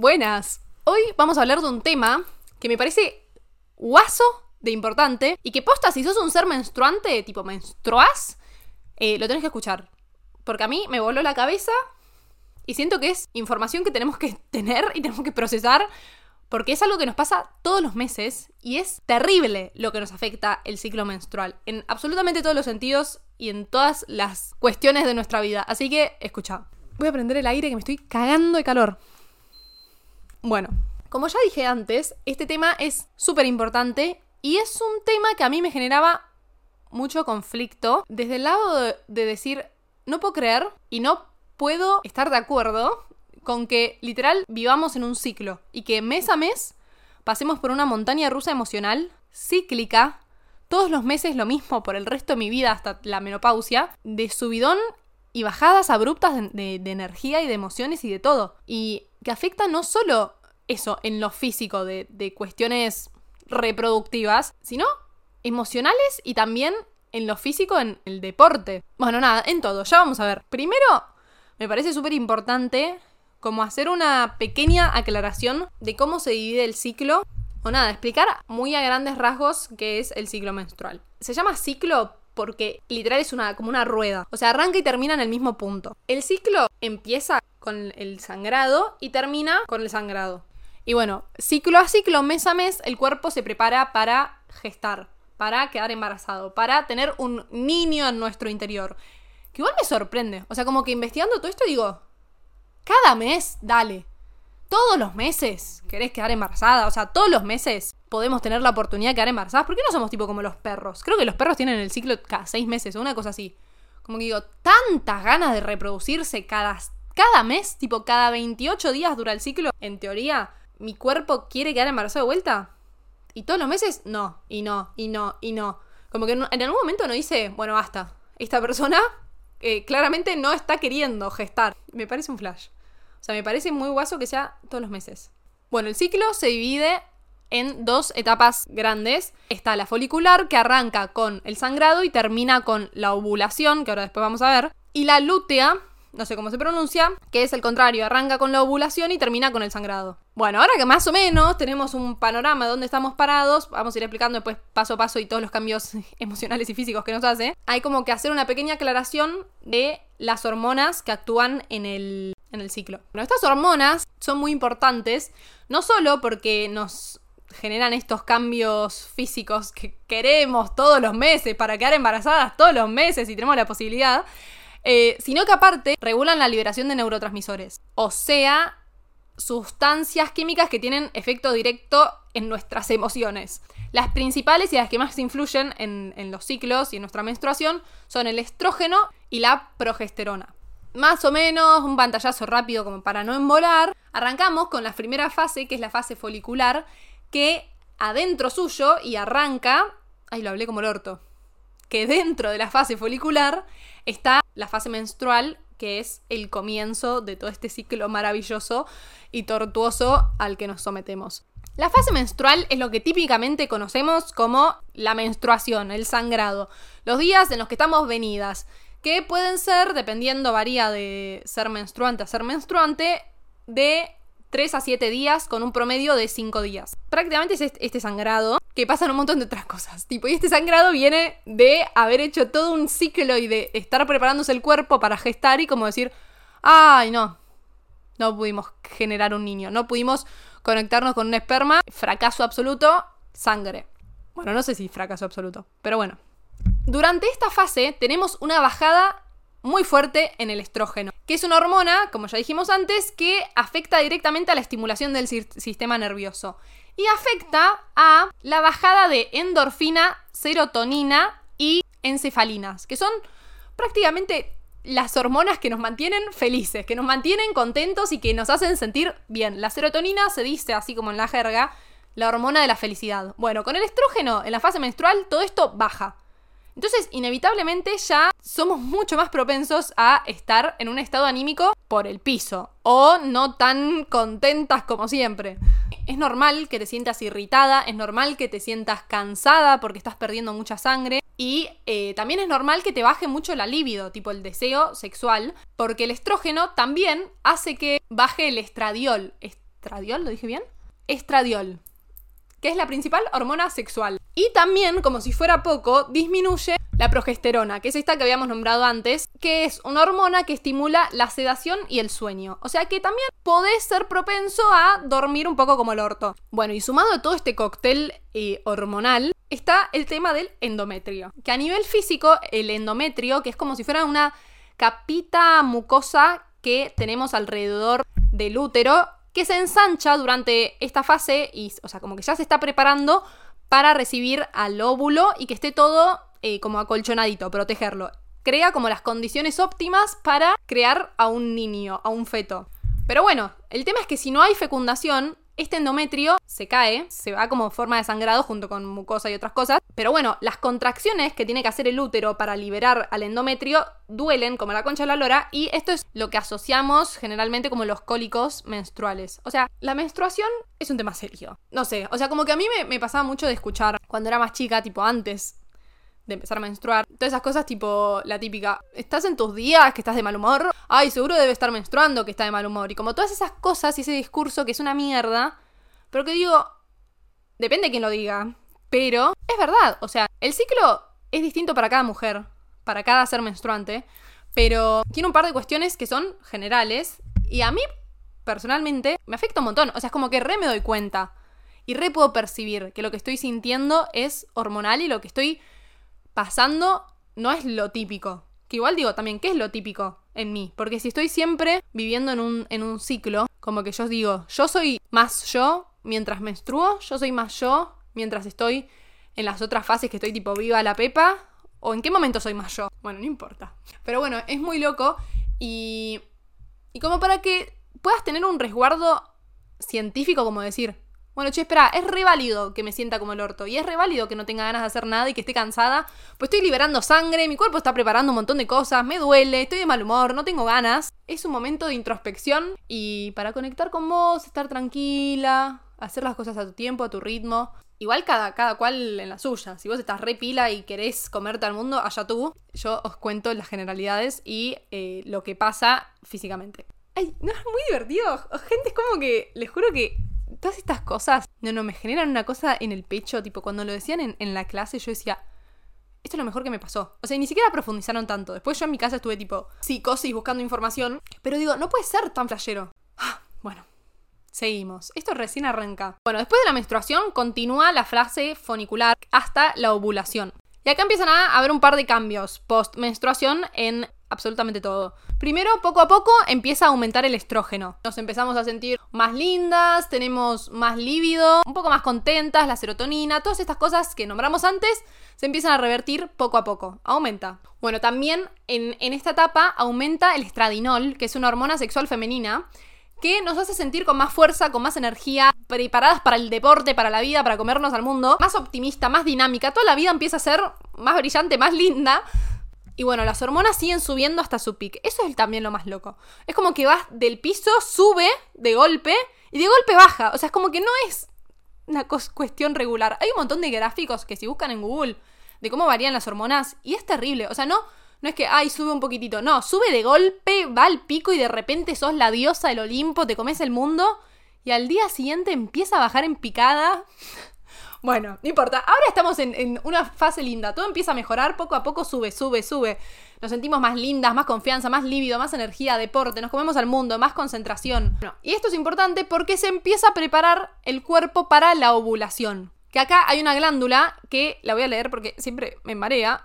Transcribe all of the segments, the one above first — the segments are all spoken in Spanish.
Buenas. Hoy vamos a hablar de un tema que me parece guaso de importante y que posta, si sos un ser menstruante, tipo menstruás, eh, lo tenés que escuchar. Porque a mí me voló la cabeza y siento que es información que tenemos que tener y tenemos que procesar porque es algo que nos pasa todos los meses y es terrible lo que nos afecta el ciclo menstrual en absolutamente todos los sentidos y en todas las cuestiones de nuestra vida. Así que, escucha, voy a prender el aire que me estoy cagando de calor. Bueno, como ya dije antes, este tema es súper importante y es un tema que a mí me generaba mucho conflicto desde el lado de, de decir, no puedo creer y no puedo estar de acuerdo con que literal vivamos en un ciclo y que mes a mes pasemos por una montaña rusa emocional cíclica, todos los meses lo mismo por el resto de mi vida hasta la menopausia, de subidón y bajadas abruptas de, de, energía y de emociones y de todo. Y que afecta no solo eso en lo físico de, de cuestiones reproductivas, sino emocionales y también en lo físico en el deporte. Bueno, nada, en todo, ya vamos a ver. Primero, me parece súper importante como hacer una pequeña aclaración de cómo se divide el ciclo, o nada, explicar muy a grandes rasgos qué es el ciclo menstrual. Se llama ciclo porque literal es una, como una rueda, o sea, arranca y termina en el mismo punto. El ciclo empieza con el sangrado y termina con el sangrado. Y bueno, ciclo a ciclo, mes a mes, el cuerpo se prepara para gestar, para quedar embarazado, para tener un niño en nuestro interior. Que igual me sorprende. O sea, como que investigando todo esto digo, cada mes, dale. Todos los meses querés quedar embarazada. O sea, todos los meses podemos tener la oportunidad de quedar embarazadas. ¿Por qué no somos tipo como los perros? Creo que los perros tienen el ciclo cada seis meses o una cosa así. Como que digo, tantas ganas de reproducirse cada, cada mes, tipo cada 28 días dura el ciclo. En teoría, mi cuerpo quiere quedar embarazado de vuelta. Y todos los meses, no, y no, y no, y no. Como que en algún momento no dice, bueno, basta. Esta persona eh, claramente no está queriendo gestar. Me parece un flash. O sea, me parece muy guaso que sea todos los meses. Bueno, el ciclo se divide en dos etapas grandes. Está la folicular, que arranca con el sangrado y termina con la ovulación, que ahora después vamos a ver. Y la lútea, no sé cómo se pronuncia, que es el contrario, arranca con la ovulación y termina con el sangrado. Bueno, ahora que más o menos tenemos un panorama de dónde estamos parados, vamos a ir explicando después paso a paso y todos los cambios emocionales y físicos que nos hace, hay como que hacer una pequeña aclaración de las hormonas que actúan en el, en el ciclo. Bueno, estas hormonas son muy importantes, no solo porque nos generan estos cambios físicos que queremos todos los meses para quedar embarazadas todos los meses y tenemos la posibilidad, eh, sino que aparte regulan la liberación de neurotransmisores, o sea, sustancias químicas que tienen efecto directo en nuestras emociones. Las principales y las que más influyen en, en los ciclos y en nuestra menstruación son el estrógeno y la progesterona. Más o menos, un pantallazo rápido como para no embolar. Arrancamos con la primera fase, que es la fase folicular, que adentro suyo y arranca. Ay, lo hablé como el orto que dentro de la fase folicular está la fase menstrual, que es el comienzo de todo este ciclo maravilloso y tortuoso al que nos sometemos. La fase menstrual es lo que típicamente conocemos como la menstruación, el sangrado, los días en los que estamos venidas, que pueden ser, dependiendo, varía de ser menstruante a ser menstruante, de 3 a 7 días con un promedio de 5 días. Prácticamente es este sangrado que pasan un montón de otras cosas. Tipo, y este sangrado viene de haber hecho todo un ciclo y de estar preparándose el cuerpo para gestar y como decir, ay, no, no pudimos generar un niño, no pudimos conectarnos con un esperma, fracaso absoluto, sangre. Bueno, no sé si fracaso absoluto, pero bueno. Durante esta fase tenemos una bajada muy fuerte en el estrógeno, que es una hormona, como ya dijimos antes, que afecta directamente a la estimulación del sistema nervioso y afecta a la bajada de endorfina, serotonina y encefalinas, que son prácticamente las hormonas que nos mantienen felices, que nos mantienen contentos y que nos hacen sentir bien. La serotonina se dice, así como en la jerga, la hormona de la felicidad. Bueno, con el estrógeno en la fase menstrual todo esto baja. Entonces, inevitablemente ya somos mucho más propensos a estar en un estado anímico por el piso o no tan contentas como siempre. Es normal que te sientas irritada, es normal que te sientas cansada porque estás perdiendo mucha sangre y eh, también es normal que te baje mucho la libido, tipo el deseo sexual, porque el estrógeno también hace que baje el estradiol. estradiol, ¿lo dije bien? Estradiol, que es la principal hormona sexual. Y también, como si fuera poco, disminuye la progesterona, que es esta que habíamos nombrado antes, que es una hormona que estimula la sedación y el sueño. O sea que también podés ser propenso a dormir un poco como el orto. Bueno, y sumado a todo este cóctel eh, hormonal, está el tema del endometrio. Que a nivel físico, el endometrio, que es como si fuera una capita mucosa que tenemos alrededor del útero, que se ensancha durante esta fase y, o sea, como que ya se está preparando para recibir al óvulo y que esté todo eh, como acolchonadito, protegerlo. Crea como las condiciones óptimas para crear a un niño, a un feto. Pero bueno, el tema es que si no hay fecundación, este endometrio se cae, se va como forma de sangrado junto con mucosa y otras cosas. Pero bueno, las contracciones que tiene que hacer el útero para liberar al endometrio duelen como la concha de la lora y esto es lo que asociamos generalmente como los cólicos menstruales. O sea, la menstruación es un tema serio. No sé, o sea, como que a mí me, me pasaba mucho de escuchar cuando era más chica, tipo antes de empezar a menstruar. Todas esas cosas tipo la típica, ¿estás en tus días que estás de mal humor? Ay, seguro debe estar menstruando que está de mal humor. Y como todas esas cosas y ese discurso que es una mierda, pero que digo, depende de quién lo diga, pero es verdad, o sea, el ciclo es distinto para cada mujer, para cada ser menstruante, pero tiene un par de cuestiones que son generales y a mí personalmente me afecta un montón, o sea, es como que re me doy cuenta y re puedo percibir que lo que estoy sintiendo es hormonal y lo que estoy pasando no es lo típico. Que igual digo también, ¿qué es lo típico en mí? Porque si estoy siempre viviendo en un, en un ciclo, como que yo digo, yo soy más yo mientras menstruo, yo soy más yo mientras estoy en las otras fases que estoy tipo viva la pepa, o en qué momento soy más yo. Bueno, no importa. Pero bueno, es muy loco y, y como para que puedas tener un resguardo científico, como decir, bueno, che, espera, es re válido que me sienta como el orto. Y es re válido que no tenga ganas de hacer nada y que esté cansada. Pues estoy liberando sangre, mi cuerpo está preparando un montón de cosas, me duele, estoy de mal humor, no tengo ganas. Es un momento de introspección y para conectar con vos, estar tranquila, hacer las cosas a tu tiempo, a tu ritmo. Igual cada, cada cual en la suya. Si vos estás re pila y querés comerte al mundo, allá tú. Yo os cuento las generalidades y eh, lo que pasa físicamente. Ay, no, es muy divertido. Gente, es como que, les juro que todas estas cosas, no, no, me generan una cosa en el pecho, tipo, cuando lo decían en, la clase yo decía, esto es lo mejor que me pasó. O sea, ni siquiera profundizaron tanto. Después yo en mi casa estuve tipo psicosis buscando información, pero digo, no puede ser tan flashero. Ah, bueno, seguimos. Esto recién arranca. Bueno, después de la menstruación continúa la fase funicular hasta la ovulación. Y acá empiezan a haber un par de cambios post menstruación en absolutamente todo. Primero, poco a poco empieza a aumentar el estrógeno. Nos empezamos a sentir más lindas, tenemos más lívido, un poco más contentas, la serotonina, todas estas cosas que nombramos antes se empiezan a revertir poco a poco. Aumenta. Bueno, también en, en esta etapa aumenta el estradinol, que es una hormona sexual femenina que nos hace sentir con más fuerza, con más energía, preparadas para el deporte, para la vida, para comernos al mundo, más optimista, más dinámica. Toda la vida empieza a ser más brillante, más linda. Y bueno, las hormonas siguen subiendo hasta su pico. Eso es también lo más loco. Es como que vas del piso, sube de golpe y de golpe baja. O sea, es como que no es una cuestión regular. Hay un montón de gráficos que si buscan en Google de cómo varían las hormonas y es terrible. O sea, no, no es que, ay, sube un poquitito. No, sube de golpe, va al pico y de repente sos la diosa del Olimpo, te comes el mundo y al día siguiente empieza a bajar en picada. Bueno, no importa. Ahora estamos en, una fase linda. Todo empieza a mejorar. Poco a poco sube, sube, sube. Nos sentimos más lindas, más confianza, más lívido, más energía, deporte. Nos comemos al mundo, más concentración. y esto es importante porque se empieza a preparar el cuerpo para la ovulación. Que acá hay una glándula que la voy a leer porque siempre me marea.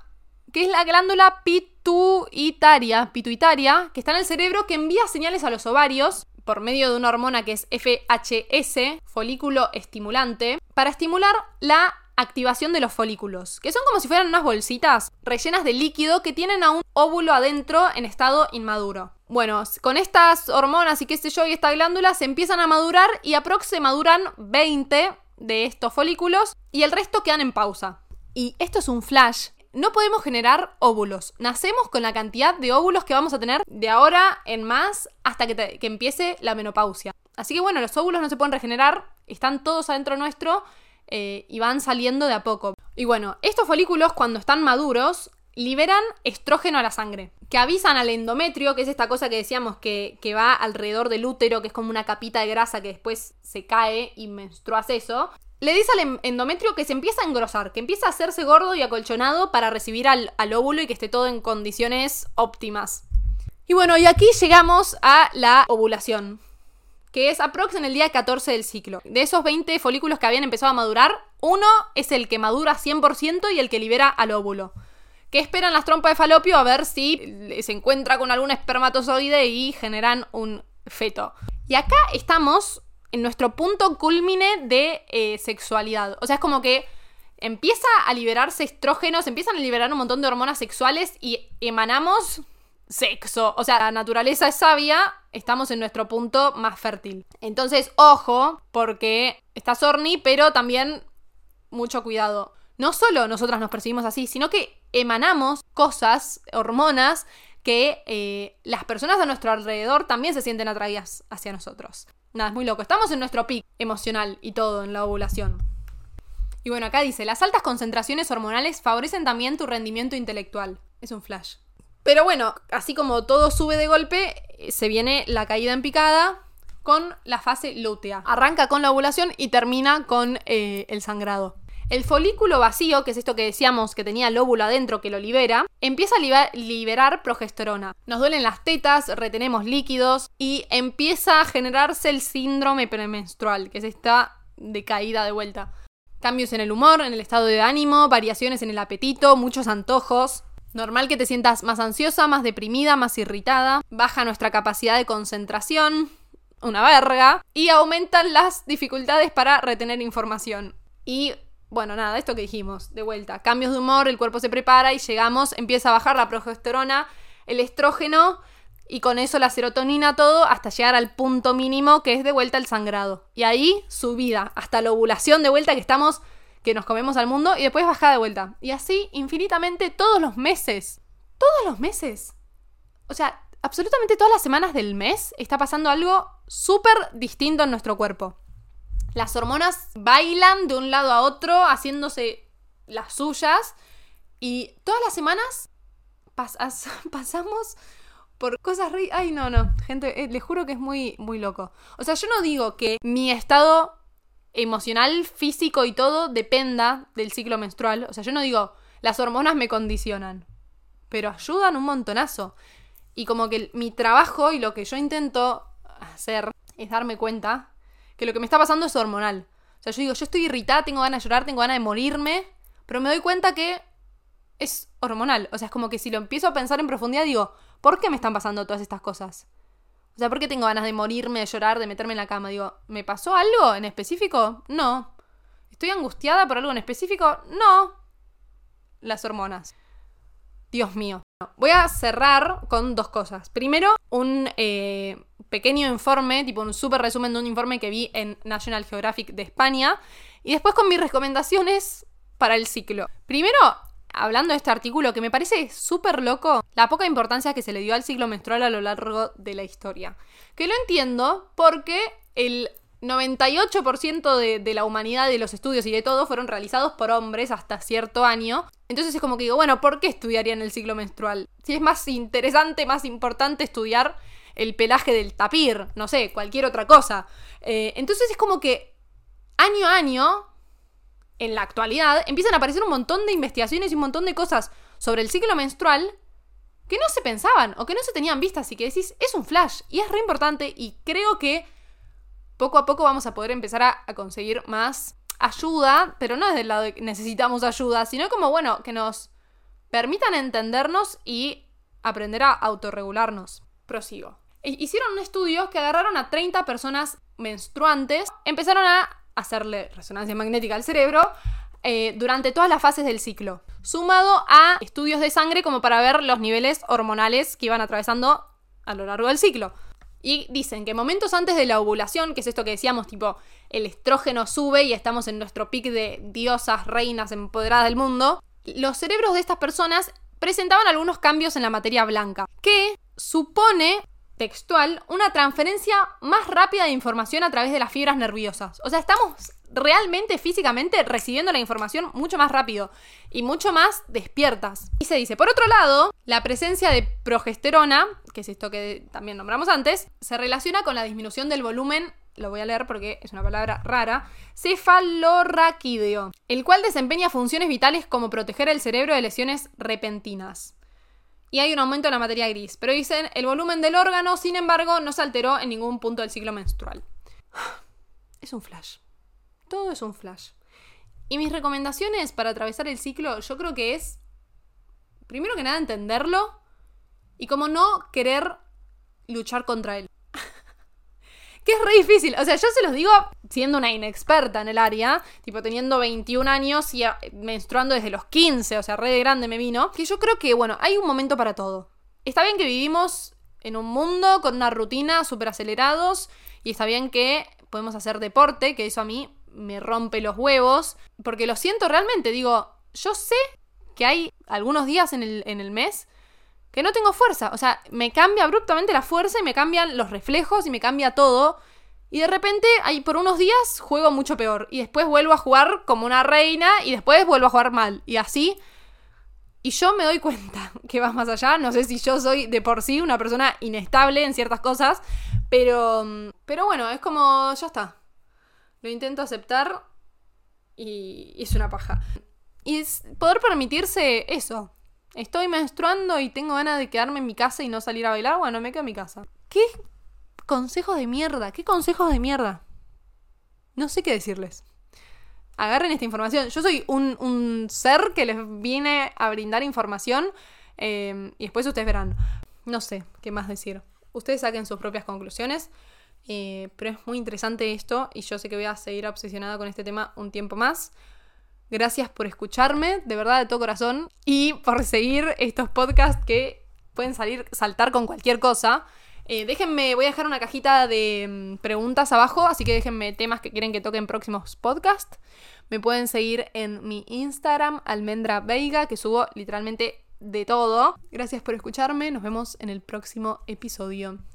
Que es la glándula pituitaria, pituitaria, que está en el cerebro que envía señales a los ovarios por medio de una hormona que es FHS, folículo estimulante, para estimular la activación de los folículos, que son como si fueran unas bolsitas rellenas de líquido que tienen a un óvulo adentro en estado inmaduro. Bueno, con estas hormonas y qué sé yo y esta glándula se empiezan a madurar y aproximadamente maduran 20 de estos folículos y el resto quedan en pausa. Y esto es un flash no podemos generar óvulos. Nacemos con la cantidad de óvulos que vamos a tener de ahora en más hasta que, empiece la menopausia. Así que bueno, los óvulos no se pueden regenerar, están todos adentro nuestro eh, y van saliendo de a poco. Y bueno, estos folículos cuando están maduros liberan estrógeno a la sangre. que avisan al endometrio, que es esta cosa que decíamos que, que, va alrededor del útero, que es como una capita de grasa que después se cae y menstruas eso. Le dice al endometrio que se empieza a engrosar, que empieza a hacerse gordo y acolchonado para recibir al, óvulo y que esté todo en condiciones óptimas. Y bueno, y aquí llegamos a la ovulación, que es aprox en el día 14 del ciclo. De esos 20 folículos que habían empezado a madurar, uno es el que madura 100% y el que libera al óvulo. Que esperan las trompas de falopio a ver si se encuentra con algún espermatozoide y generan un feto. Y acá estamos en nuestro punto culmine de eh, sexualidad. O sea, es como que empieza a liberarse estrógenos, empiezan a liberar un montón de hormonas sexuales y emanamos sexo. O sea, la naturaleza es sabia, estamos en nuestro punto más fértil. Entonces, ojo, porque estás horny, pero también mucho cuidado. No solo nosotras nos percibimos así, sino que emanamos cosas, hormonas, que eh, las personas a nuestro alrededor también se sienten atraídas hacia nosotros. Nada, es muy loco. Estamos en nuestro pic emocional y todo en la ovulación. Y bueno, acá dice, las altas concentraciones hormonales favorecen también tu rendimiento intelectual. Es un flash. Pero bueno, así como todo sube de golpe, eh, se viene la caída en picada con la fase lútea. Arranca con la ovulación y termina con eh, el sangrado. El folículo vacío, que es esto que decíamos que tenía el óvulo adentro que lo libera, empieza a liberar progesterona. Nos duelen las tetas, retenemos líquidos y empieza a generarse el síndrome premenstrual, que es esta decaída de vuelta. Cambios en el humor, en el estado de ánimo, variaciones en el apetito, muchos antojos, Normal que te sientas más ansiosa, más deprimida, más irritada, baja nuestra capacidad de concentración, una verga, y aumentan las dificultades para retener información. Y bueno, nada, esto que dijimos, de vuelta, cambios de humor, el cuerpo se prepara y llegamos, empieza a bajar la progesterona, el estrógeno y con eso la serotonina, todo, hasta llegar al punto mínimo que es de vuelta el sangrado. Y ahí subida, hasta la ovulación de vuelta que estamos que nos comemos al mundo y después baja de vuelta. Y así infinitamente todos los meses. Todos los meses. O sea, absolutamente todas las semanas del mes está pasando algo súper distinto en nuestro cuerpo. Las hormonas bailan de un lado a otro, haciéndose las suyas. Y todas las semanas pasamos por cosas re... Ay, no, no. Gente, eh, les juro que es muy, muy loco. O sea, yo no digo que mi estado emocional, físico y todo dependa del ciclo menstrual. O sea, yo no digo, las hormonas me condicionan, pero ayudan un montonazo. Y como que mi trabajo y lo que yo intento hacer es darme cuenta que lo que me está pasando es hormonal. O sea, yo digo, yo estoy irritada, tengo ganas de llorar, tengo ganas de morirme, pero me doy cuenta que es hormonal. O sea, es como que si lo empiezo a pensar en profundidad, digo, ¿por qué me están pasando todas estas cosas? O sea, ¿por qué tengo ganas de morirme, de llorar, de meterme en la cama? Digo, ¿me pasó algo en específico? No. ¿Estoy angustiada por algo en específico? No. Las hormonas. Dios mío. Voy a cerrar con dos cosas. Primero, un eh, pequeño informe, tipo un súper resumen de un informe que vi en National Geographic de España. Y después con mis recomendaciones para el ciclo. Primero, hablando de este artículo que me parece súper loco, la poca importancia que se le dio al ciclo menstrual a lo largo de la historia. Que lo entiendo porque el 98% de, la humanidad, de los estudios y de todo fueron realizados por hombres hasta cierto año. Entonces es como que digo, bueno, ¿por qué estudiarían el ciclo menstrual? Si es más interesante, más importante estudiar el pelaje del tapir, no sé, cualquier otra cosa. Eh, entonces es como que año a año en la actualidad empiezan a aparecer un montón de investigaciones y un montón de cosas sobre el ciclo menstrual que no se pensaban o que no se tenían vistas y que decís, es un flash y es re importante y creo que poco a poco vamos a poder empezar a, a conseguir más ayuda, pero no desde el lado de que necesitamos ayuda, sino como, bueno, que nos permitan entendernos y aprender a autorregularnos. Prosigo. Hicieron un estudio que agarraron a 30 personas menstruantes, empezaron a hacerle resonancia magnética al cerebro eh, durante todas las fases del ciclo, sumado a estudios de sangre como para ver los niveles hormonales que iban atravesando a lo largo del ciclo. Y dicen que momentos antes de la ovulación, que es esto que decíamos, tipo, el estrógeno sube y estamos en nuestro pic de diosas, reinas empoderadas del mundo, los cerebros de estas personas presentaban algunos cambios en la materia blanca, que supone textual, una transferencia más rápida de información a través de las fibras nerviosas. O sea, estamos realmente físicamente recibiendo la información mucho más rápido y mucho más despiertas. Y se dice, por otro lado, la presencia de progesterona, que es esto que también nombramos antes, se relaciona con la disminución del volumen lo voy a leer porque es una palabra rara, cefalorraquídeo, el cual desempeña funciones vitales como proteger el cerebro de lesiones repentinas. Y hay un aumento en la materia gris, pero dicen, el volumen del órgano, sin embargo, no se alteró en ningún punto del ciclo menstrual. Es un flash. Todo es un flash. Y mis recomendaciones para atravesar el ciclo, yo creo que es, primero que nada, entenderlo y como no querer luchar contra él. Que es re difícil. O sea, yo se los digo siendo una inexperta en el área, tipo teniendo 21 años y menstruando desde los 15, o sea, re de grande me vino, que yo creo que, bueno, hay un momento para todo. Está bien que vivimos en un mundo con una rutina súper acelerados y está bien que podemos hacer deporte, que eso a mí me rompe los huevos, porque lo siento realmente, digo, yo sé que hay algunos días en el, en el mes que no tengo fuerza, o sea, me cambia abruptamente la fuerza y me cambian los reflejos y me cambia todo. Y de repente, ahí por unos días juego mucho peor. Y después vuelvo a jugar como una reina y después vuelvo a jugar mal. Y así. Y yo me doy cuenta que vas más allá. No sé si yo soy de por sí una persona inestable en ciertas cosas. Pero. Pero bueno, es como. Ya está. Lo intento aceptar. Y, es una paja. Y es poder permitirse eso. Estoy menstruando y tengo ganas de quedarme en mi casa y no salir a bailar. Bueno, me quedo en mi casa. ¿Qué consejos de mierda? ¿Qué consejos de mierda? No sé qué decirles. Agarren esta información. Yo soy un, ser que les viene a brindar información eh, y después ustedes verán. No sé qué más decir. Ustedes saquen sus propias conclusiones. Eh, pero es muy interesante esto y yo sé que voy a seguir obsesionada con este tema un tiempo más. Gracias por escucharme, de verdad, de todo corazón, y por seguir estos podcasts que pueden salir, saltar con cualquier cosa. Eh, déjenme, voy a dejar una cajita de mm, preguntas abajo, así que déjenme temas que quieren que toquen en próximos podcasts. Me pueden seguir en mi Instagram, almendra veiga, que subo literalmente de todo. Gracias por escucharme, nos vemos en el próximo episodio.